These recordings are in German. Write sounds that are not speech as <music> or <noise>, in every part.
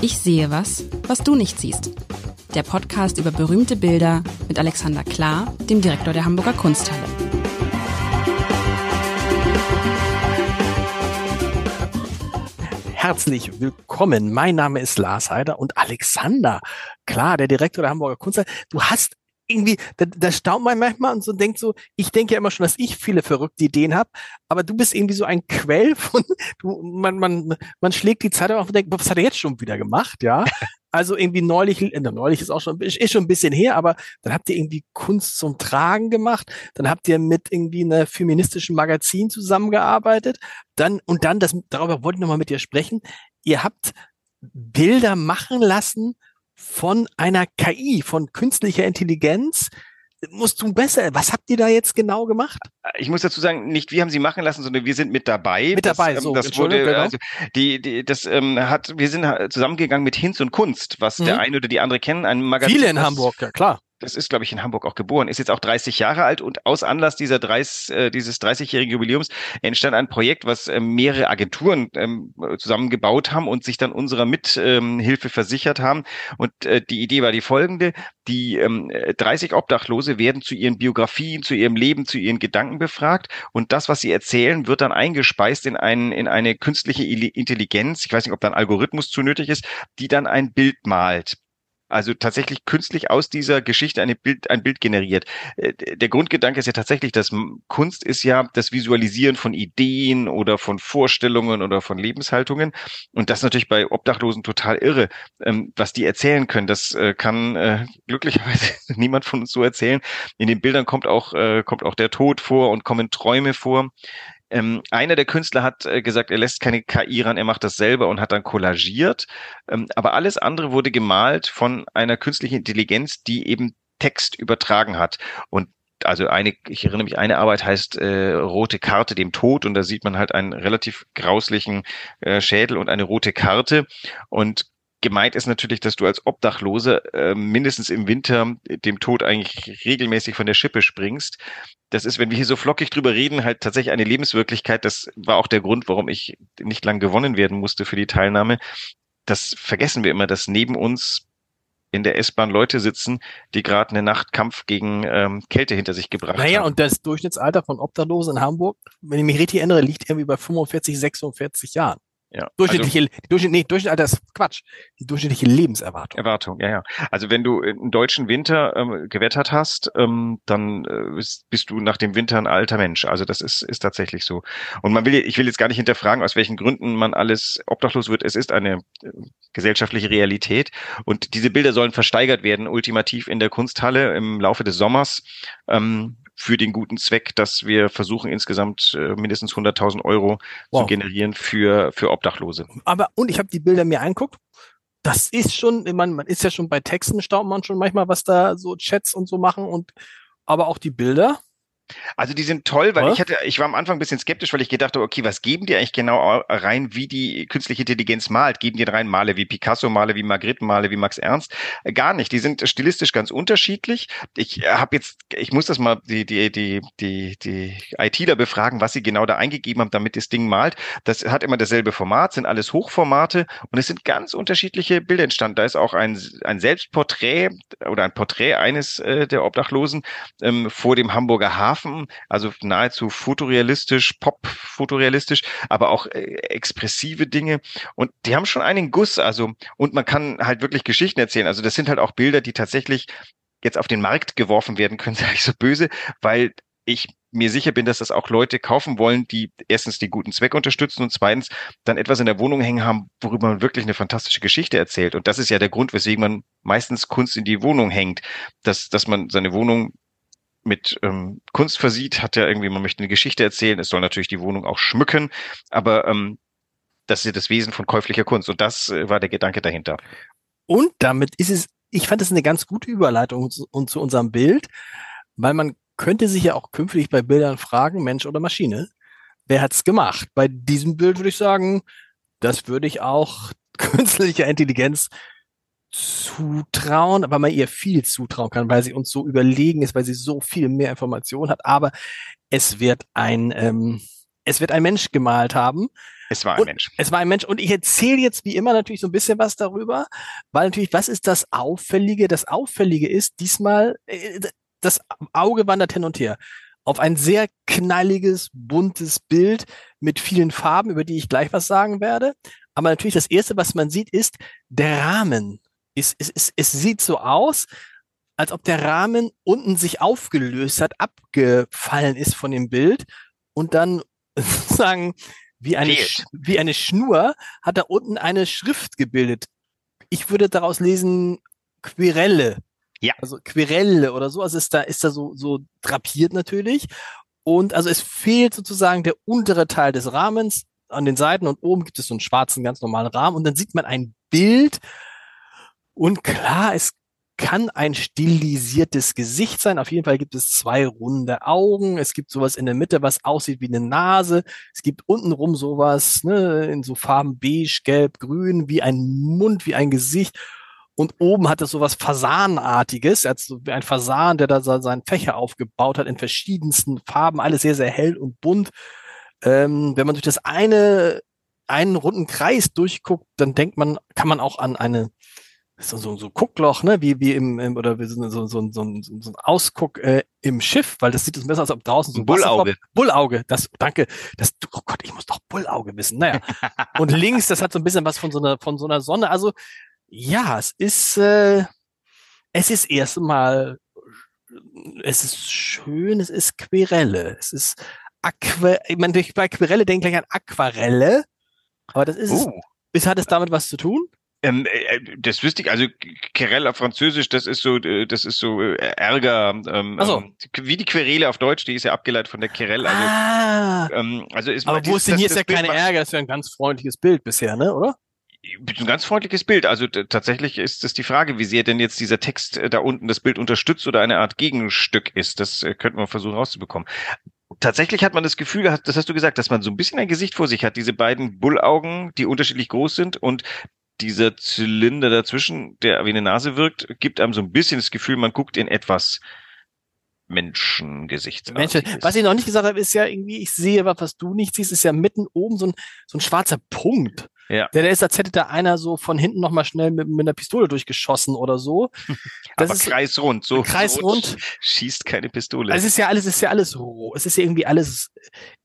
Ich sehe was, was du nicht siehst. Der Podcast über berühmte Bilder mit Alexander Klar, dem Direktor der Hamburger Kunsthalle. Herzlich willkommen. Mein Name ist Lars Heider und Alexander Klar, der Direktor der Hamburger Kunsthalle. Du hast irgendwie, da, da staunt man manchmal und so denkt so, ich denke ja immer schon, dass ich viele verrückte Ideen habe, aber du bist irgendwie so ein Quell von, du, man, man, man schlägt die Zeit auf und denkt, was hat er jetzt schon wieder gemacht, ja? <laughs> Also irgendwie neulich, äh, neulich ist auch schon, ist schon ein bisschen her, aber dann habt ihr irgendwie Kunst zum Tragen gemacht, dann habt ihr mit irgendwie einer feministischen Magazin zusammengearbeitet, dann, und dann, das, darüber wollte ich nochmal mit dir sprechen, ihr habt Bilder machen lassen von einer KI, von künstlicher Intelligenz, musst du besser. Was habt ihr da jetzt genau gemacht? Ich muss dazu sagen, nicht wir haben sie machen lassen, sondern wir sind mit dabei. Mit dabei, das, so. Das wurde, genau. also die, die, das ähm, hat, wir sind zusammengegangen mit Hinz und Kunst, was mhm. der eine oder die andere kennen, ein Magazin. Viele in Hamburg, ja klar das ist, glaube ich, in Hamburg auch geboren, ist jetzt auch 30 Jahre alt und aus Anlass dieser 30, äh, dieses 30-jährigen Jubiläums entstand ein Projekt, was äh, mehrere Agenturen ähm, zusammengebaut haben und sich dann unserer Mithilfe versichert haben. Und äh, die Idee war die folgende, die ähm, 30 Obdachlose werden zu ihren Biografien, zu ihrem Leben, zu ihren Gedanken befragt. Und das, was sie erzählen, wird dann eingespeist in, ein, in eine künstliche Intelligenz, ich weiß nicht, ob da ein Algorithmus zu nötig ist, die dann ein Bild malt also tatsächlich künstlich aus dieser Geschichte eine Bild, ein Bild generiert. Äh, der Grundgedanke ist ja tatsächlich, dass Kunst ist ja das Visualisieren von Ideen oder von Vorstellungen oder von Lebenshaltungen. Und das ist natürlich bei Obdachlosen total irre. Ähm, was die erzählen können, das äh, kann äh, glücklicherweise <laughs> niemand von uns so erzählen. In den Bildern kommt auch, kommt auch der Tod vor und kommen Träume vor. Ähm, einer der Künstler hat äh, gesagt, er lässt keine KI ran, er macht das selber und hat dann kollagiert. Ähm, aber alles andere wurde gemalt von einer künstlichen Intelligenz, die eben Text übertragen hat. Und also eine, ich erinnere mich, eine Arbeit heißt äh, Rote Karte dem Tod und da sieht man halt einen relativ grauslichen äh, Schädel und eine rote Karte. Und gemeint ist natürlich, dass du als Obdachlose äh, mindestens im Winter dem Tod eigentlich regelmäßig von der Schippe springst. Das ist, wenn wir hier so flockig drüber reden, halt tatsächlich eine Lebenswirklichkeit. Das war auch der Grund, warum ich nicht lang gewonnen werden musste für die Teilnahme. Das vergessen wir immer, dass neben uns in der S-Bahn Leute sitzen, die gerade eine Nachtkampf gegen ähm, Kälte hinter sich gebracht naja, haben. Naja, und das Durchschnittsalter von Obdachlosen in Hamburg, wenn ich mich richtig erinnere, liegt irgendwie bei 45, 46 Jahren. Ja. Durchschnittliche, also, Durchschnitt, nee, Durchschnitt, das ist Quatsch. Die durchschnittliche Lebenserwartung. Erwartung, ja, ja. Also wenn du einen deutschen Winter ähm, gewettert hast, ähm, dann äh, bist, bist du nach dem Winter ein alter Mensch. Also das ist, ist tatsächlich so. Und man will, ich will jetzt gar nicht hinterfragen, aus welchen Gründen man alles obdachlos wird. Es ist eine äh, gesellschaftliche Realität. Und diese Bilder sollen versteigert werden, ultimativ in der Kunsthalle im Laufe des Sommers. Ähm, für den guten Zweck, dass wir versuchen, insgesamt äh, mindestens 100.000 Euro wow. zu generieren für, für Obdachlose. Aber, und ich habe die Bilder mir anguckt. Das ist schon, man, man ist ja schon bei Texten, staunt man schon manchmal, was da so Chats und so machen und aber auch die Bilder. Also die sind toll, weil was? ich hatte, ich war am Anfang ein bisschen skeptisch, weil ich gedacht habe, okay, was geben die eigentlich genau rein, wie die künstliche Intelligenz malt? Geben die rein Male wie Picasso, Male wie Magritte, Male wie Max Ernst? Äh, gar nicht. Die sind stilistisch ganz unterschiedlich. Ich äh, habe jetzt, ich muss das mal die die die die die ITler befragen, was sie genau da eingegeben haben, damit das Ding malt. Das hat immer dasselbe Format, sind alles Hochformate und es sind ganz unterschiedliche Bilder entstanden. Da ist auch ein ein Selbstporträt oder ein Porträt eines äh, der Obdachlosen ähm, vor dem Hamburger Hafen Hafen, also nahezu fotorealistisch, pop-fotorealistisch, aber auch äh, expressive Dinge. Und die haben schon einen Guss, also, und man kann halt wirklich Geschichten erzählen. Also das sind halt auch Bilder, die tatsächlich jetzt auf den Markt geworfen werden können, <laughs> sage ich so böse, weil ich mir sicher bin, dass das auch Leute kaufen wollen, die erstens den guten Zweck unterstützen und zweitens dann etwas in der Wohnung hängen haben, worüber man wirklich eine fantastische Geschichte erzählt. Und das ist ja der Grund, weswegen man meistens Kunst in die Wohnung hängt, dass, dass man seine Wohnung mit ähm, Kunst versieht, hat ja irgendwie, man möchte eine Geschichte erzählen, es soll natürlich die Wohnung auch schmücken, aber ähm, das ist ja das Wesen von käuflicher Kunst und das äh, war der Gedanke dahinter. Und damit ist es, ich fand es eine ganz gute Überleitung zu, und zu unserem Bild, weil man könnte sich ja auch künftig bei Bildern fragen, Mensch oder Maschine, wer hat's gemacht? Bei diesem Bild würde ich sagen, das würde ich auch <laughs> künstlicher Intelligenz zutrauen, aber man ihr viel zutrauen kann, weil sie uns so überlegen ist, weil sie so viel mehr Informationen hat. Aber es wird ein, ähm, es wird ein Mensch gemalt haben. Es war ein und Mensch. Es war ein Mensch. Und ich erzähle jetzt wie immer natürlich so ein bisschen was darüber, weil natürlich, was ist das Auffällige? Das Auffällige ist diesmal, äh, das Auge wandert hin und her auf ein sehr knalliges, buntes Bild mit vielen Farben, über die ich gleich was sagen werde. Aber natürlich das Erste, was man sieht, ist der Rahmen. Es, es, es, es sieht so aus, als ob der Rahmen unten sich aufgelöst hat, abgefallen ist von dem Bild und dann <laughs> sozusagen wie eine, wie eine Schnur hat da unten eine Schrift gebildet. Ich würde daraus lesen Quirelle. Ja. Also Quirelle oder so. Also ist da, ist da so, so drapiert natürlich. Und also es fehlt sozusagen der untere Teil des Rahmens an den Seiten und oben gibt es so einen schwarzen, ganz normalen Rahmen und dann sieht man ein Bild. Und klar, es kann ein stilisiertes Gesicht sein. Auf jeden Fall gibt es zwei runde Augen. Es gibt sowas in der Mitte, was aussieht wie eine Nase. Es gibt untenrum sowas ne, in so Farben beige, gelb, grün, wie ein Mund, wie ein Gesicht. Und oben hat es sowas Fasanartiges, Er hat so wie ein Fasan, der da seinen Fächer aufgebaut hat in verschiedensten Farben, alles sehr, sehr hell und bunt. Ähm, wenn man durch das eine, einen runden Kreis durchguckt, dann denkt man, kann man auch an eine so, so, so Guckloch, ne, wie, wie im, im oder wie so, so, so, so, so ein Ausguck äh, im Schiff, weil das sieht so besser aus, als ob draußen so ein Bullauge. Bullauge, das, danke, das, oh Gott, ich muss doch Bullauge wissen, naja. <laughs> Und links, das hat so ein bisschen was von so einer, von so einer Sonne, also, ja, es ist, äh, es ist erstmal, es ist schön, es ist Querelle, es ist Aqua, ich meine, bei Querelle denke ich gleich an Aquarelle, aber das ist, uh. es, hat es damit was zu tun? Ähm, äh, äh, das wüsste ich, also Querelle auf Französisch, das ist so, äh, das ist so äh, Ärger, ähm, so. Ähm, wie die Querele auf Deutsch, die ist ja abgeleitet von der Querelle. Also, ah. ähm, also ist Aber wo ist denn hier ist ja keine Ärger, das ist ja ein ganz freundliches Bild bisher, ne, oder? Ein ganz freundliches Bild. Also tatsächlich ist es die Frage, wie sehr denn jetzt dieser Text da unten das Bild unterstützt oder eine Art Gegenstück ist. Das äh, könnten wir versuchen rauszubekommen tatsächlich hat man das Gefühl, das hast du gesagt, dass man so ein bisschen ein Gesicht vor sich hat. Diese beiden Bullaugen, die unterschiedlich groß sind und dieser Zylinder dazwischen, der wie eine Nase wirkt, gibt einem so ein bisschen das Gefühl, man guckt in etwas Menschengesicht. Menschen. Was ich noch nicht gesagt habe, ist ja irgendwie, ich sehe was, was du nicht siehst, ist ja mitten oben so ein, so ein schwarzer Punkt. Ja. Der, der ist, als hätte da einer so von hinten nochmal schnell mit, mit einer Pistole durchgeschossen oder so. <laughs> Das Aber ist kreisrund, so kreisrund. Schießt keine Pistole. Also es ist ja alles, es ist ja alles roh. Es ist ja irgendwie alles,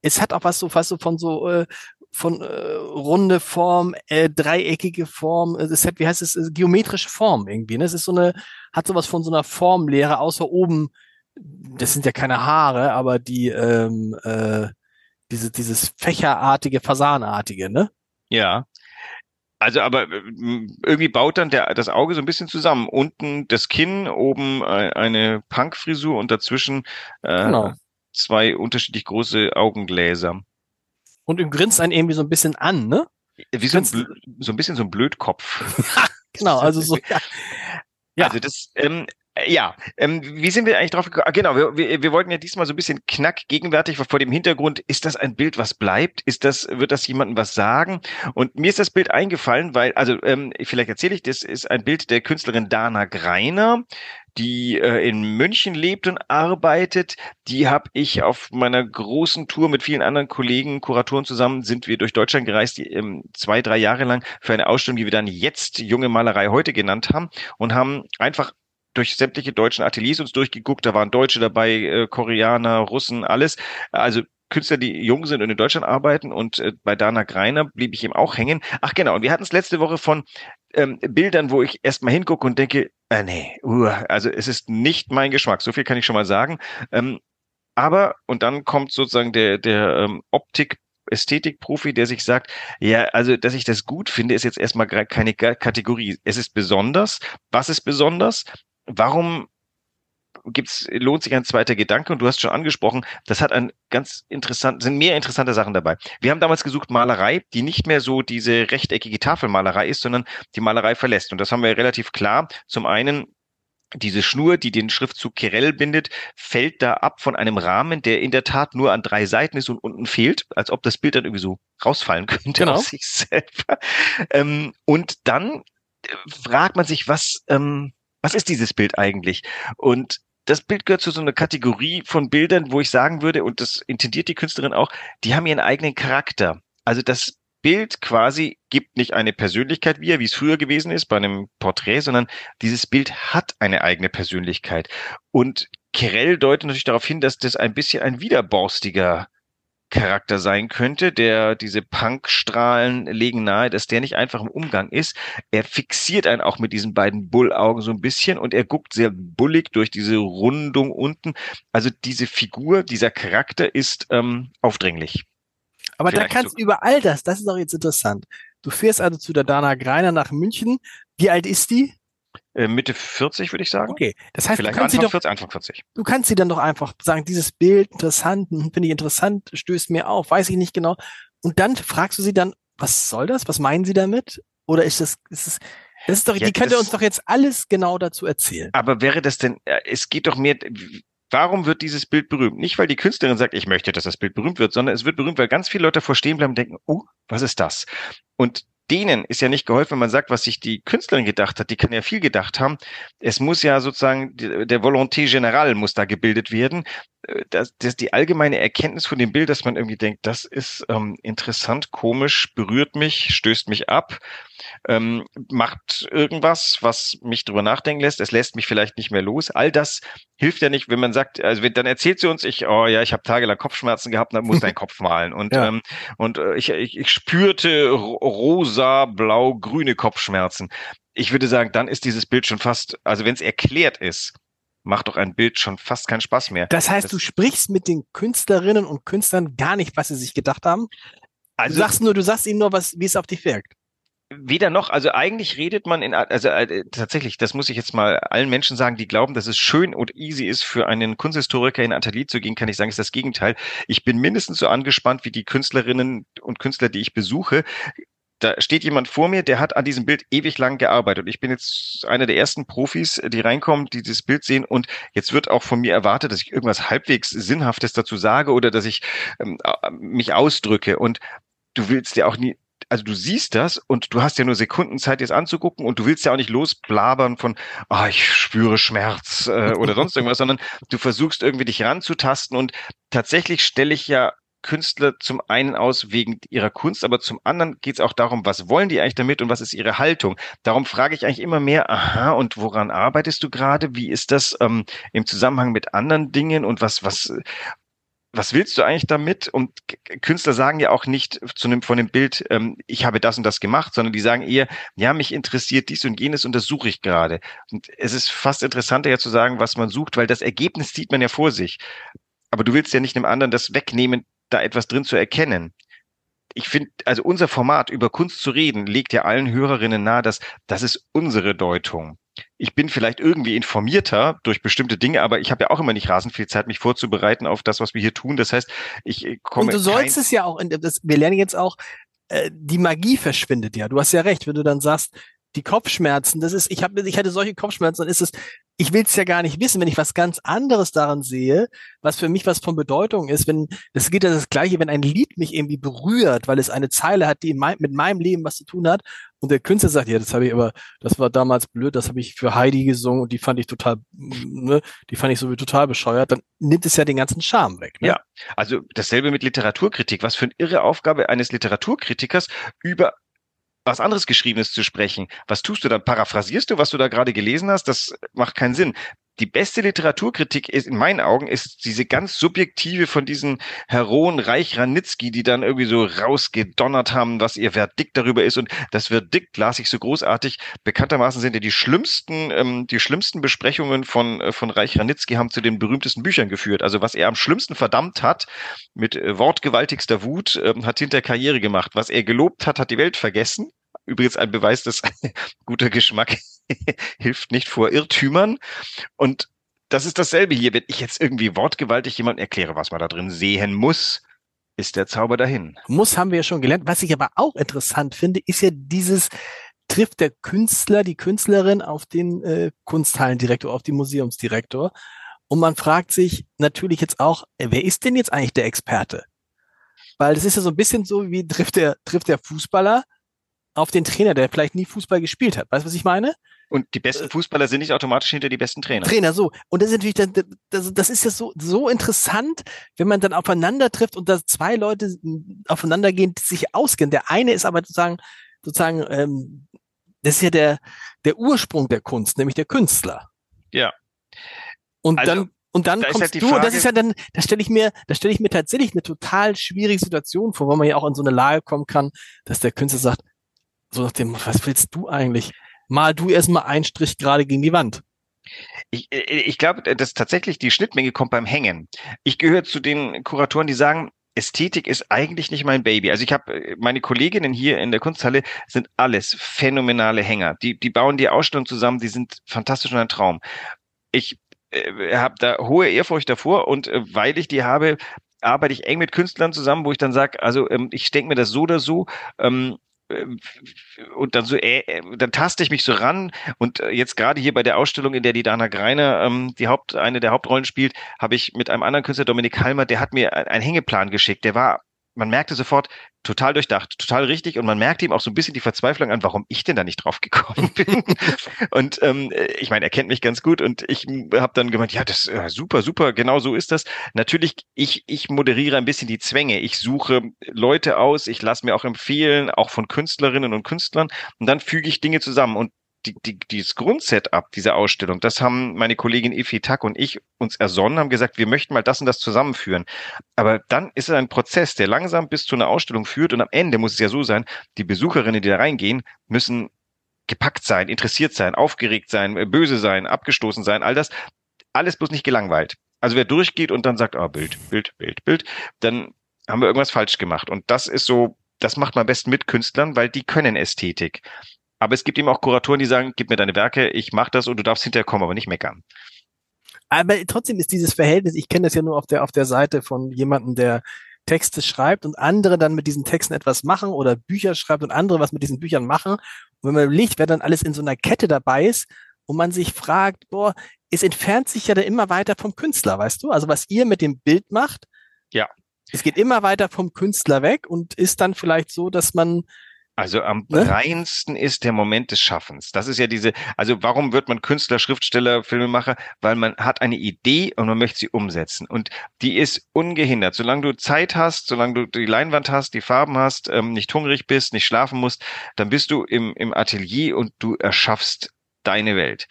es hat auch was so, fast so von so, äh, von äh, runde Form, äh, dreieckige Form, äh, es hat, wie heißt es, äh, geometrische Form irgendwie. Ne? Es ist so eine, hat sowas von so einer Formlehre, außer oben, das sind ja keine Haare, aber die, ähm, äh, diese, dieses fächerartige, fasanartige, ne? Ja. Also, aber äh, irgendwie baut dann der, das Auge so ein bisschen zusammen. Unten das Kinn, oben äh, eine Punkfrisur und dazwischen äh, genau. zwei unterschiedlich große Augengläser und ihm grinst einen irgendwie so ein bisschen an, ne? Wie so ein, so ein bisschen so ein Blödkopf. <laughs> genau, also so. <laughs> Ja. ja. Also das, ähm, ja, ähm, wie sind wir eigentlich drauf gekommen? Ah, genau, wir, wir, wir wollten ja diesmal so ein bisschen knack gegenwärtig, vor dem Hintergrund, ist das ein Bild, was bleibt? Ist das, wird das jemandem was sagen? Und mir ist das Bild eingefallen, weil, also ähm, vielleicht erzähle ich, das ist ein Bild der Künstlerin Dana Greiner, die äh, in München lebt und arbeitet. Die habe ich auf meiner großen Tour mit vielen anderen Kollegen, Kuratoren zusammen, sind wir durch Deutschland gereist, die, ähm, zwei, drei Jahre lang für eine Ausstellung, die wir dann jetzt Junge Malerei heute genannt haben und haben einfach durch sämtliche deutschen Ateliers uns durchgeguckt. Da waren Deutsche dabei, äh, Koreaner, Russen, alles. Also Künstler, die jung sind und in Deutschland arbeiten. Und äh, bei Dana Greiner blieb ich eben auch hängen. Ach genau, und wir hatten es letzte Woche von ähm, Bildern, wo ich erstmal hingucke und denke, äh, nee, uh, also es ist nicht mein Geschmack. So viel kann ich schon mal sagen. Ähm, aber, und dann kommt sozusagen der, der ähm, Optik Ästhetikprofi, der sich sagt, ja, also, dass ich das gut finde, ist jetzt erstmal keine Kategorie. Es ist besonders. Was ist besonders? Warum gibt's, lohnt sich ein zweiter Gedanke und du hast schon angesprochen, das hat ein ganz interessant, sind mehr interessante Sachen dabei. Wir haben damals gesucht Malerei, die nicht mehr so diese rechteckige Tafelmalerei ist, sondern die Malerei verlässt. Und das haben wir relativ klar. Zum einen diese Schnur, die den Schriftzug Kirell bindet, fällt da ab von einem Rahmen, der in der Tat nur an drei Seiten ist und unten fehlt, als ob das Bild dann irgendwie so rausfallen könnte genau. aus sich selber. Ähm, und dann fragt man sich, was, ähm, was ist dieses Bild eigentlich? Und das Bild gehört zu so einer Kategorie von Bildern, wo ich sagen würde, und das intendiert die Künstlerin auch, die haben ihren eigenen Charakter. Also das Bild quasi gibt nicht eine Persönlichkeit wieder, wie es früher gewesen ist bei einem Porträt, sondern dieses Bild hat eine eigene Persönlichkeit. Und Kirell deutet natürlich darauf hin, dass das ein bisschen ein widerborstiger Charakter sein könnte, der diese Punkstrahlen legen nahe, dass der nicht einfach im Umgang ist. Er fixiert einen auch mit diesen beiden Bullaugen so ein bisschen und er guckt sehr bullig durch diese Rundung unten. Also diese Figur, dieser Charakter ist ähm, aufdringlich. Aber Vielleicht da kannst du so. über all das, das ist auch jetzt interessant. Du fährst also zu der Dana Greiner nach München. Wie alt ist die? Äh, Mitte 40, würde ich sagen. Okay, das heißt, Vielleicht du kannst, Anfang, sie doch, 40, Anfang 40. du kannst sie dann doch einfach sagen, dieses Bild interessant, hm, finde ich interessant, stößt mir auf, weiß ich nicht genau. Und dann fragst du sie dann, was soll das? Was meinen sie damit? Oder ist das, ist es, das ist doch, ja, die könnte uns doch jetzt alles genau dazu erzählen. Aber wäre das denn, äh, es geht doch mehr, Warum wird dieses Bild berühmt? Nicht, weil die Künstlerin sagt, ich möchte, dass das Bild berühmt wird, sondern es wird berühmt, weil ganz viele Leute davor stehen bleiben und denken, oh, was ist das? Und denen ist ja nicht geholfen, wenn man sagt, was sich die Künstlerin gedacht hat. Die kann ja viel gedacht haben. Es muss ja sozusagen, der Volonté Général muss da gebildet werden. Das, das die allgemeine Erkenntnis von dem Bild, dass man irgendwie denkt, das ist ähm, interessant, komisch, berührt mich, stößt mich ab, ähm, macht irgendwas, was mich drüber nachdenken lässt. Es lässt mich vielleicht nicht mehr los. All das hilft ja nicht, wenn man sagt, also wenn, dann erzählt sie uns, ich, oh ja, ich habe tagelang Kopfschmerzen gehabt, dann muss dein <laughs> Kopf malen. Und ja. ähm, und äh, ich, ich, ich spürte rosa, blau, grüne Kopfschmerzen. Ich würde sagen, dann ist dieses Bild schon fast, also wenn es erklärt ist, macht doch ein Bild schon fast keinen Spaß mehr. Das heißt, das du sprichst mit den Künstlerinnen und Künstlern gar nicht, was sie sich gedacht haben. Also, du sagst nur, du sagst ihnen nur, was, wie es auf dich wirkt. Weder noch, also eigentlich redet man in, also äh, tatsächlich, das muss ich jetzt mal allen Menschen sagen, die glauben, dass es schön und easy ist, für einen Kunsthistoriker in ein Atelier zu gehen, kann ich sagen, ist das Gegenteil. Ich bin mindestens so angespannt wie die Künstlerinnen und Künstler, die ich besuche da steht jemand vor mir, der hat an diesem Bild ewig lang gearbeitet. Und ich bin jetzt einer der ersten Profis, die reinkommen, die dieses Bild sehen. Und jetzt wird auch von mir erwartet, dass ich irgendwas halbwegs Sinnhaftes dazu sage oder dass ich ähm, mich ausdrücke. Und du willst ja auch nie, also du siehst das und du hast ja nur Sekunden Zeit, dir es anzugucken und du willst ja auch nicht losblabern von, ah, oh, ich spüre Schmerz äh, oder sonst irgendwas, <laughs> sondern du versuchst irgendwie dich ranzutasten und tatsächlich stelle ich ja Künstler zum einen aus wegen ihrer Kunst, aber zum anderen geht es auch darum, was wollen die eigentlich damit und was ist ihre Haltung. Darum frage ich eigentlich immer mehr, aha, und woran arbeitest du gerade? Wie ist das ähm, im Zusammenhang mit anderen Dingen und was, was, was willst du eigentlich damit? Und Künstler sagen ja auch nicht zu einem, von dem Bild, ähm, ich habe das und das gemacht, sondern die sagen eher, ja, mich interessiert dies und jenes und das suche ich gerade. Und es ist fast interessanter ja zu sagen, was man sucht, weil das Ergebnis sieht man ja vor sich. Aber du willst ja nicht einem anderen das wegnehmen, da etwas drin zu erkennen. Ich finde, also unser Format über Kunst zu reden, legt ja allen Hörerinnen nahe, dass das ist unsere Deutung. Ich bin vielleicht irgendwie informierter durch bestimmte Dinge, aber ich habe ja auch immer nicht rasend viel Zeit, mich vorzubereiten auf das, was wir hier tun. Das heißt, ich komme. Und du sollst es ja auch, das, wir lernen jetzt auch, äh, die Magie verschwindet ja. Du hast ja recht, wenn du dann sagst, die Kopfschmerzen, das ist, ich habe, ich hatte solche Kopfschmerzen, dann ist es, ich will es ja gar nicht wissen, wenn ich was ganz anderes daran sehe, was für mich was von Bedeutung ist, wenn, das geht ja das Gleiche, wenn ein Lied mich irgendwie berührt, weil es eine Zeile hat, die mein, mit meinem Leben was zu tun hat, und der Künstler sagt, ja, das habe ich aber, das war damals blöd, das habe ich für Heidi gesungen und die fand ich total, ne, die fand ich so wie total bescheuert, dann nimmt es ja den ganzen Charme weg. Ne? Ja, also dasselbe mit Literaturkritik. Was für eine irre Aufgabe eines Literaturkritikers über was anderes Geschriebenes zu sprechen. Was tust du dann? Paraphrasierst du, was du da gerade gelesen hast? Das macht keinen Sinn die beste Literaturkritik ist in meinen Augen ist diese ganz subjektive von diesen Heroen Reich Ranitzky, die dann irgendwie so rausgedonnert haben, was ihr Verdikt darüber ist. Und das Verdikt las ich so großartig. Bekanntermaßen sind ja die schlimmsten, ähm, die schlimmsten Besprechungen von, äh, von Reich Ranitzky haben zu den berühmtesten Büchern geführt. Also was er am schlimmsten verdammt hat, mit äh, wortgewaltigster Wut, äh, hat hinter Karriere gemacht. Was er gelobt hat, hat die Welt vergessen. Übrigens ein Beweis, dass <laughs> guter Geschmack <laughs> hilft nicht vor Irrtümern. Und das ist dasselbe hier. Wenn ich jetzt irgendwie wortgewaltig jemand erkläre, was man da drin sehen muss, ist der Zauber dahin. Muss haben wir ja schon gelernt. Was ich aber auch interessant finde, ist ja dieses, trifft der Künstler, die Künstlerin auf den äh, Kunsthallendirektor, auf den Museumsdirektor. Und man fragt sich natürlich jetzt auch, äh, wer ist denn jetzt eigentlich der Experte? Weil das ist ja so ein bisschen so, wie trifft der, trifft der Fußballer auf den Trainer, der vielleicht nie Fußball gespielt hat. Weißt du, was ich meine? Und die besten Fußballer sind nicht automatisch hinter die besten Trainer. Trainer, so. Und das ist natürlich dann, das, das ist ja so, so interessant, wenn man dann aufeinander trifft und da zwei Leute aufeinandergehen, die sich auskennen. Der eine ist aber sozusagen, sozusagen, ähm, das ist ja der, der Ursprung der Kunst, nämlich der Künstler. Ja. Und also, dann, und dann kommst halt du, Frage, das ist ja dann, da stelle ich mir, da stelle ich mir tatsächlich eine total schwierige Situation vor, wo man ja auch in so eine Lage kommen kann, dass der Künstler sagt, so nach dem, was willst du eigentlich? Mal du erstmal einen Strich gerade gegen die Wand. Ich, äh, ich glaube, dass tatsächlich die Schnittmenge kommt beim Hängen. Ich gehöre zu den Kuratoren, die sagen, Ästhetik ist eigentlich nicht mein Baby. Also ich habe äh, meine Kolleginnen hier in der Kunsthalle sind alles phänomenale Hänger. Die die bauen die Ausstellung zusammen, die sind fantastisch und ein Traum. Ich äh, habe da hohe Ehrfurcht davor und äh, weil ich die habe, arbeite ich eng mit Künstlern zusammen, wo ich dann sage, also ähm, ich denke mir das so oder so. Ähm, äh, und dann so, äh, äh, dann taste ich mich so ran und äh, jetzt gerade hier bei der Ausstellung, in der die Dana Greiner ähm, die Haupt, eine der Hauptrollen spielt, habe ich mit einem anderen Künstler, Dominik Halmer, der hat mir einen Hängeplan geschickt. Der war man merkte sofort, total durchdacht, total richtig und man merkte ihm auch so ein bisschen die Verzweiflung an, warum ich denn da nicht drauf gekommen <laughs> bin. und ähm, ich meine, er kennt mich ganz gut und ich habe dann gemeint, ja, das äh, super, super, genau so ist das. Natürlich, ich, ich moderiere ein bisschen die Zwänge. Ich suche Leute aus, ich lasse mir auch empfehlen, auch von Künstlerinnen und Künstlern und dann füge ich Dinge zusammen und die, die, dieses Grundsetup dieser Ausstellung, das haben meine Kollegin Ifi Tack und ich uns ersonnen, haben gesagt, wir möchten mal das und das zusammenführen. Aber dann ist es ein Prozess, der langsam bis zu einer Ausstellung führt und am Ende muss es ja so sein, die Besucherinnen, die da reingehen, müssen gepackt sein, interessiert sein, aufgeregt sein, äh, böse sein, abgestoßen sein, all das, alles bloß nicht gelangweilt. Also wer durchgeht und dann sagt, ah, oh, Bild, Bild, Bild, Bild, dann haben wir irgendwas falsch gemacht. Und das ist so, das macht man am besten mit Künstlern, weil die können Ästhetik. Aber es gibt eben auch Kuratoren, die sagen, gib mir deine Werke, ich mach das und du darfst hinterher kommen, aber nicht meckern. Aber trotzdem ist dieses Verhältnis, ich kenne das ja nur auf der, auf der Seite von jemandem, der Texte schreibt und andere dann mit diesen Texten etwas machen oder Bücher schreibt und andere was mit diesen Büchern machen. Und wenn man überlegt, wer dann alles in so einer Kette dabei ist und man sich fragt, boah, es entfernt sich ja dann immer weiter vom Künstler, weißt du? Also was ihr mit dem Bild macht, ja. Es geht immer weiter vom Künstler weg und ist dann vielleicht so, dass man also am ne? reinsten ist der Moment des Schaffens. Das ist ja diese, also warum wird man Künstler, Schriftsteller, Filmemacher? Weil man hat eine Idee und man möchte sie umsetzen. Und die ist ungehindert. Solange du Zeit hast, solange du die Leinwand hast, die Farben hast, ähm, nicht hungrig bist, nicht schlafen musst, dann bist du im, im Atelier und du erschaffst deine Welt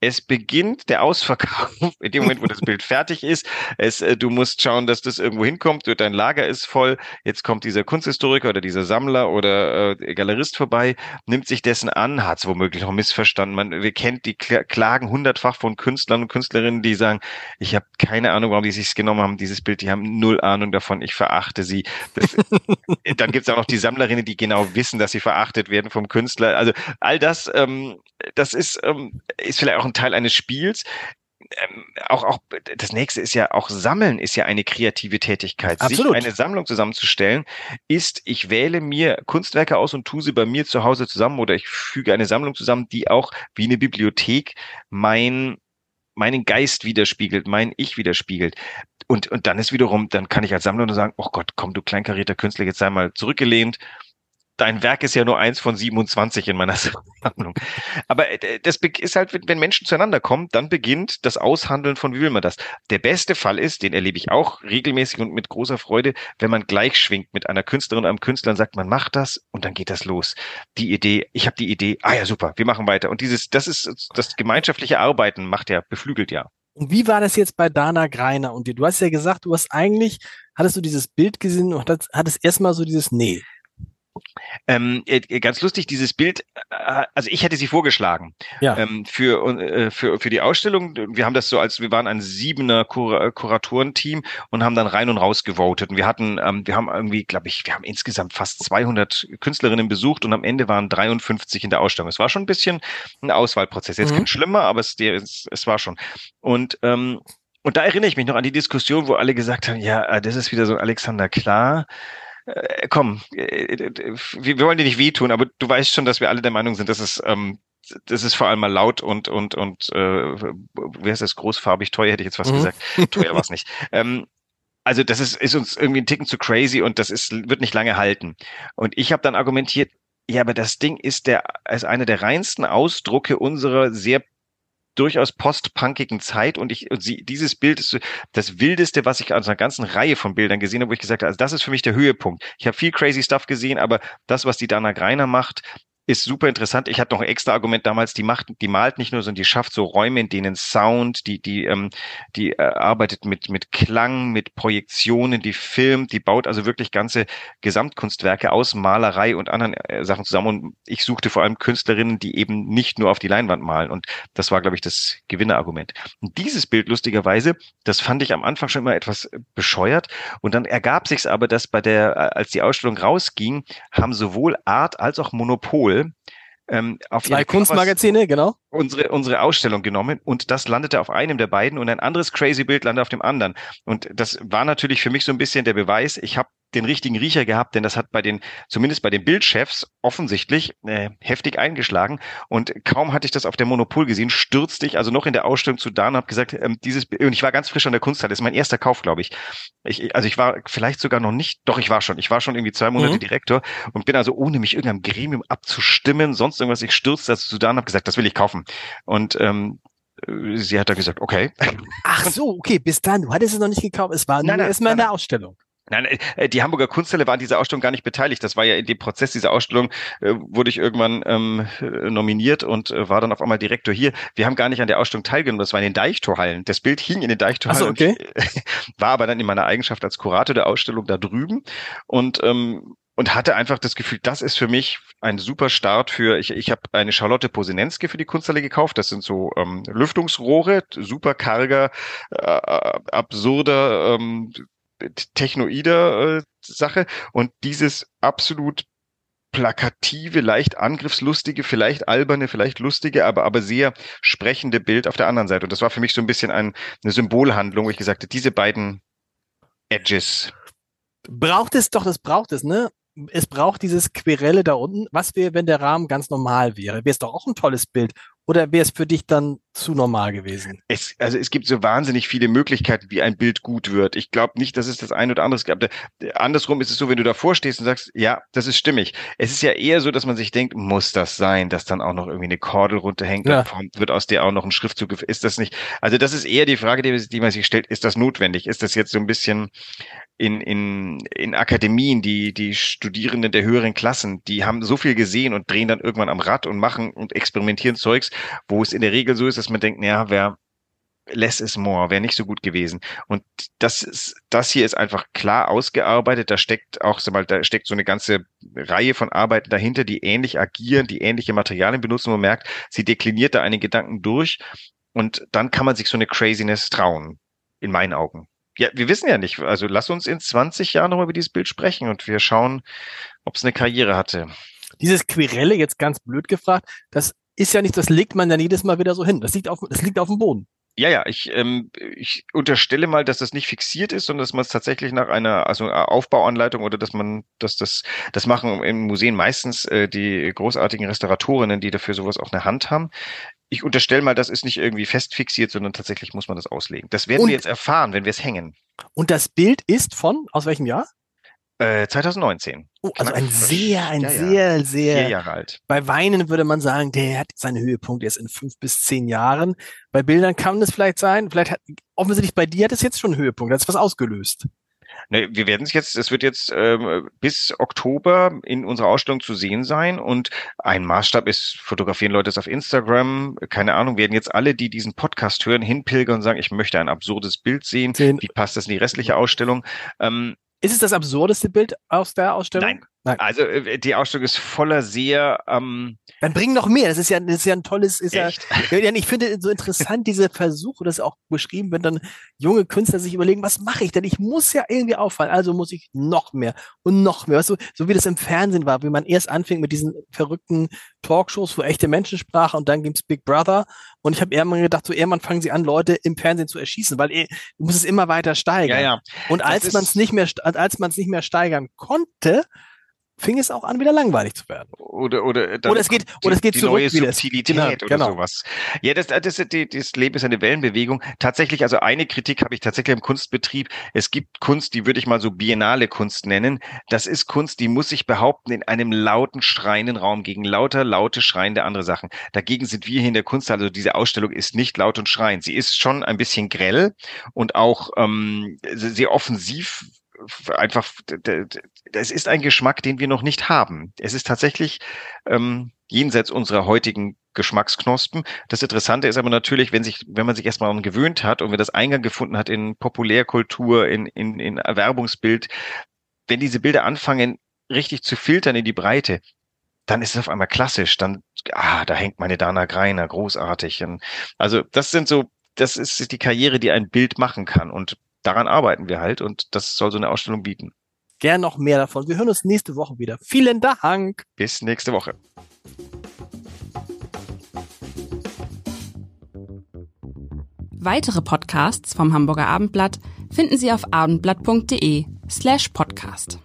es beginnt der Ausverkauf <laughs> in dem Moment, wo das Bild fertig ist. Es, äh, du musst schauen, dass das irgendwo hinkommt. Dein Lager ist voll. Jetzt kommt dieser Kunsthistoriker oder dieser Sammler oder äh, Galerist vorbei, nimmt sich dessen an, hat es womöglich noch missverstanden. Man, wir kennt die Klagen hundertfach von Künstlern und Künstlerinnen, die sagen, ich habe keine Ahnung, warum die sich genommen haben, dieses Bild. Die haben null Ahnung davon. Ich verachte sie. Das, <laughs> dann gibt es auch noch die Sammlerinnen, die genau wissen, dass sie verachtet werden vom Künstler. Also all das, ähm, das ist, ähm, ist vielleicht auch ein Teil eines Spiels. Ähm, auch, auch das nächste ist ja auch Sammeln ist ja eine kreative Tätigkeit. Absolut. Sich eine Sammlung zusammenzustellen ist, ich wähle mir Kunstwerke aus und tue sie bei mir zu Hause zusammen oder ich füge eine Sammlung zusammen, die auch wie eine Bibliothek mein meinen Geist widerspiegelt, mein Ich widerspiegelt. Und, und dann ist wiederum, dann kann ich als Sammler nur sagen, oh Gott, komm, du kleinkarierter Künstler, jetzt sei mal zurückgelehnt dein Werk ist ja nur eins von 27 in meiner <laughs> Sammlung. Aber äh, das ist halt, wenn Menschen zueinander kommen, dann beginnt das Aushandeln von, wie will man das? Der beste Fall ist, den erlebe ich auch regelmäßig und mit großer Freude, wenn man gleich schwingt mit einer Künstlerin einem Künstler und sagt, man macht das und dann geht das los. Die Idee, ich habe die Idee, ah ja, super, wir machen weiter. Und dieses, das ist das gemeinschaftliche Arbeiten macht ja, beflügelt ja. Und wie war das jetzt bei Dana Greiner und dir? Du hast ja gesagt, du hast eigentlich, hattest du dieses Bild gesehen und hattest erstmal so dieses Nee. Ähm, äh, ganz lustig, dieses Bild, äh, also ich hätte sie vorgeschlagen ja. ähm, für, äh, für, für die Ausstellung. Wir haben das so als, wir waren ein siebener Kur Kuratorenteam und haben dann rein und raus gewotet. Und wir hatten, ähm, wir haben irgendwie, glaube ich, wir haben insgesamt fast 200 Künstlerinnen besucht und am Ende waren 53 in der Ausstellung. Es war schon ein bisschen ein Auswahlprozess. Jetzt mhm. kein schlimmer, aber es, es, es war schon. Und ähm, und da erinnere ich mich noch an die Diskussion, wo alle gesagt haben, ja, äh, das ist wieder so Alexander Klar äh, komm, äh, wir, wir wollen dir nicht wehtun, aber du weißt schon, dass wir alle der Meinung sind, dass es ähm, das ist vor allem mal laut und und und äh, wie heißt das großfarbig teuer hätte ich jetzt was mhm. gesagt. <laughs> Teuer war es nicht. Ähm, also das ist ist uns irgendwie ein Ticken zu crazy und das ist wird nicht lange halten. Und ich habe dann argumentiert Ja, aber das Ding ist der, ist einer der reinsten Ausdrucke unserer sehr durchaus postpunkigen Zeit und ich und sie dieses Bild ist das wildeste, was ich aus einer ganzen Reihe von Bildern gesehen habe, wo ich gesagt habe, also das ist für mich der Höhepunkt. Ich habe viel crazy Stuff gesehen, aber das, was die Dana Greiner macht, ist super interessant. Ich hatte noch ein extra Argument damals, die macht, die malt nicht nur, sondern die schafft so Räume, in denen Sound, die, die, ähm, die äh, arbeitet mit, mit Klang, mit Projektionen, die filmt, die baut also wirklich ganze Gesamtkunstwerke aus Malerei und anderen äh, Sachen zusammen. Und ich suchte vor allem Künstlerinnen, die eben nicht nur auf die Leinwand malen. Und das war, glaube ich, das Gewinnerargument. Und dieses Bild, lustigerweise, das fand ich am Anfang schon immer etwas bescheuert. Und dann ergab sich's aber, dass bei der, äh, als die Ausstellung rausging, haben sowohl Art als auch Monopol ähm, auf Zwei Kunstmagazine, genau. Unsere, unsere Ausstellung genommen und das landete auf einem der beiden und ein anderes crazy Bild landete auf dem anderen. Und das war natürlich für mich so ein bisschen der Beweis, ich habe den richtigen Riecher gehabt, denn das hat bei den, zumindest bei den Bildchefs, offensichtlich äh, heftig eingeschlagen. Und kaum hatte ich das auf der Monopol gesehen, stürzte ich also noch in der Ausstellung zu Dan und habe gesagt, ähm, dieses und ich war ganz frisch an der Kunsthalle, das ist mein erster Kauf, glaube ich. ich. Also ich war vielleicht sogar noch nicht, doch ich war schon, ich war schon irgendwie zwei Monate mhm. Direktor und bin also ohne mich irgendeinem Gremium abzustimmen, sonst irgendwas, ich stürzte also zu Dan und habe gesagt, das will ich kaufen. Und ähm, sie hat da gesagt, okay. Ach so, okay, bis dann, du hattest es noch nicht gekauft, es war nur erstmal in der Ausstellung. Nein, äh, die Hamburger Kunsthalle war an dieser Ausstellung gar nicht beteiligt. Das war ja in dem Prozess dieser Ausstellung, äh, wurde ich irgendwann ähm, nominiert und äh, war dann auf einmal Direktor hier. Wir haben gar nicht an der Ausstellung teilgenommen, das war in den Deichtorhallen. Das Bild hing in den Deichtorhallen. So, okay. <laughs> war aber dann in meiner Eigenschaft als Kurator der Ausstellung da drüben und ähm, und hatte einfach das Gefühl, das ist für mich ein super Start für, ich, ich habe eine Charlotte Posinenske für die Kunsthalle gekauft. Das sind so ähm, Lüftungsrohre, super karger, äh, absurder ähm, technoide äh, Sache und dieses absolut plakative, leicht angriffslustige, vielleicht alberne, vielleicht lustige, aber, aber sehr sprechende Bild auf der anderen Seite. Und das war für mich so ein bisschen ein, eine Symbolhandlung, wo ich gesagt habe, diese beiden Edges. Braucht es doch, das braucht es, ne? Es braucht dieses Querelle da unten. Was wäre, wenn der Rahmen ganz normal wäre? Wäre es doch auch ein tolles Bild. Oder wäre es für dich dann zu normal gewesen? Es, also es gibt so wahnsinnig viele Möglichkeiten, wie ein Bild gut wird. Ich glaube nicht, dass es das eine oder andere gab. Andersrum ist es so, wenn du davor stehst und sagst, ja, das ist stimmig. Es ist ja eher so, dass man sich denkt, muss das sein, dass dann auch noch irgendwie eine Kordel runterhängt, ja. dann wird aus der auch noch ein Schriftzug. Ist das nicht? Also das ist eher die Frage, die, die man sich stellt, ist das notwendig? Ist das jetzt so ein bisschen in, in, in Akademien, die, die Studierenden der höheren Klassen, die haben so viel gesehen und drehen dann irgendwann am Rad und machen und experimentieren Zeugs, wo es in der Regel so ist, dass man denkt, naja, wer less is more, wäre nicht so gut gewesen. Und das ist, das hier ist einfach klar ausgearbeitet. Da steckt auch, so mal, da steckt so eine ganze Reihe von Arbeiten dahinter, die ähnlich agieren, die ähnliche Materialien benutzen. Man merkt, sie dekliniert da einen Gedanken durch. Und dann kann man sich so eine Craziness trauen. In meinen Augen. Ja, wir wissen ja nicht. Also lass uns in 20 Jahren nochmal über dieses Bild sprechen und wir schauen, ob es eine Karriere hatte. Dieses Quirelle, jetzt ganz blöd gefragt, das ist ja nicht, das legt man dann jedes Mal wieder so hin. Das liegt auf, das liegt auf dem Boden. Ja, ja, ich, ähm, ich unterstelle mal, dass das nicht fixiert ist, sondern dass man es tatsächlich nach einer also Aufbauanleitung oder dass man, dass das, das machen in Museen meistens äh, die großartigen Restauratorinnen, die dafür sowas auch eine Hand haben ich unterstelle mal, das ist nicht irgendwie fest fixiert, sondern tatsächlich muss man das auslegen. Das werden und, wir jetzt erfahren, wenn wir es hängen. Und das Bild ist von, aus welchem Jahr? Äh, 2019. Oh, also ein sehr, ein ja, sehr, ja. sehr. Vier Jahre alt. Bei Weinen würde man sagen, der hat seinen Höhepunkt erst in fünf bis zehn Jahren. Bei Bildern kann das vielleicht sein. Vielleicht hat, offensichtlich bei dir hat es jetzt schon einen Höhepunkt. Das ist was ausgelöst. Ne, wir werden es jetzt, es wird jetzt ähm, bis Oktober in unserer Ausstellung zu sehen sein und ein Maßstab ist, fotografieren Leute es auf Instagram, keine Ahnung, werden jetzt alle, die diesen Podcast hören, hinpilgern und sagen, ich möchte ein absurdes Bild sehen, sehen. wie passt das in die restliche Ausstellung? Ähm, ist es das absurdeste Bild aus der Ausstellung? Nein, Nein. Also äh, die Ausstellung ist voller sehr. Ähm, Dann bring noch mehr. Das ist ja, das ist ja ein tolles. Ist ja, <laughs> ja, ich finde so interessant diese Versuche, das ist auch beschrieben, wenn dann junge Künstler sich überlegen, was mache ich denn? Ich muss ja irgendwie auffallen, also muss ich noch mehr und noch mehr. Weißt du, so wie das im Fernsehen war, wie man erst anfing mit diesen verrückten Talkshows, wo echte Menschen sprachen und dann gibt's Big Brother. Und ich habe irgendwann gedacht, so irgendwann fangen sie an, Leute im Fernsehen zu erschießen, weil eh, du musst es immer weiter steigern. Ja, ja. Und als man es nicht mehr, als man es nicht mehr steigern konnte, fing es auch an, wieder langweilig zu werden. Oder, oder, oder es geht, die, oder es geht die zurück neue. Subtilität Genau, oder genau. sowas. Ja, das, das, das, das Leben ist eine Wellenbewegung. Tatsächlich, also eine Kritik habe ich tatsächlich im Kunstbetrieb. Es gibt Kunst, die würde ich mal so biennale Kunst nennen. Das ist Kunst, die muss sich behaupten in einem lauten, schreienden Raum gegen lauter, laute, schreiende andere Sachen. Dagegen sind wir hier in der Kunst, also diese Ausstellung ist nicht laut und schreiend. Sie ist schon ein bisschen grell und auch ähm, sehr offensiv einfach, es ist ein Geschmack, den wir noch nicht haben. Es ist tatsächlich ähm, jenseits unserer heutigen Geschmacksknospen. Das Interessante ist aber natürlich, wenn sich, wenn man sich erstmal daran gewöhnt hat und wenn das Eingang gefunden hat in Populärkultur, in, in, in Erwerbungsbild, wenn diese Bilder anfangen, richtig zu filtern in die Breite, dann ist es auf einmal klassisch. Dann, ah, da hängt meine Dana Greiner, großartig. Also das sind so, das ist die Karriere, die ein Bild machen kann. Und daran arbeiten wir halt und das soll so eine Ausstellung bieten. Gern noch mehr davon. Wir hören uns nächste Woche wieder. Vielen Dank. Bis nächste Woche. Weitere Podcasts vom Hamburger Abendblatt finden Sie auf abendblatt.de slash podcast.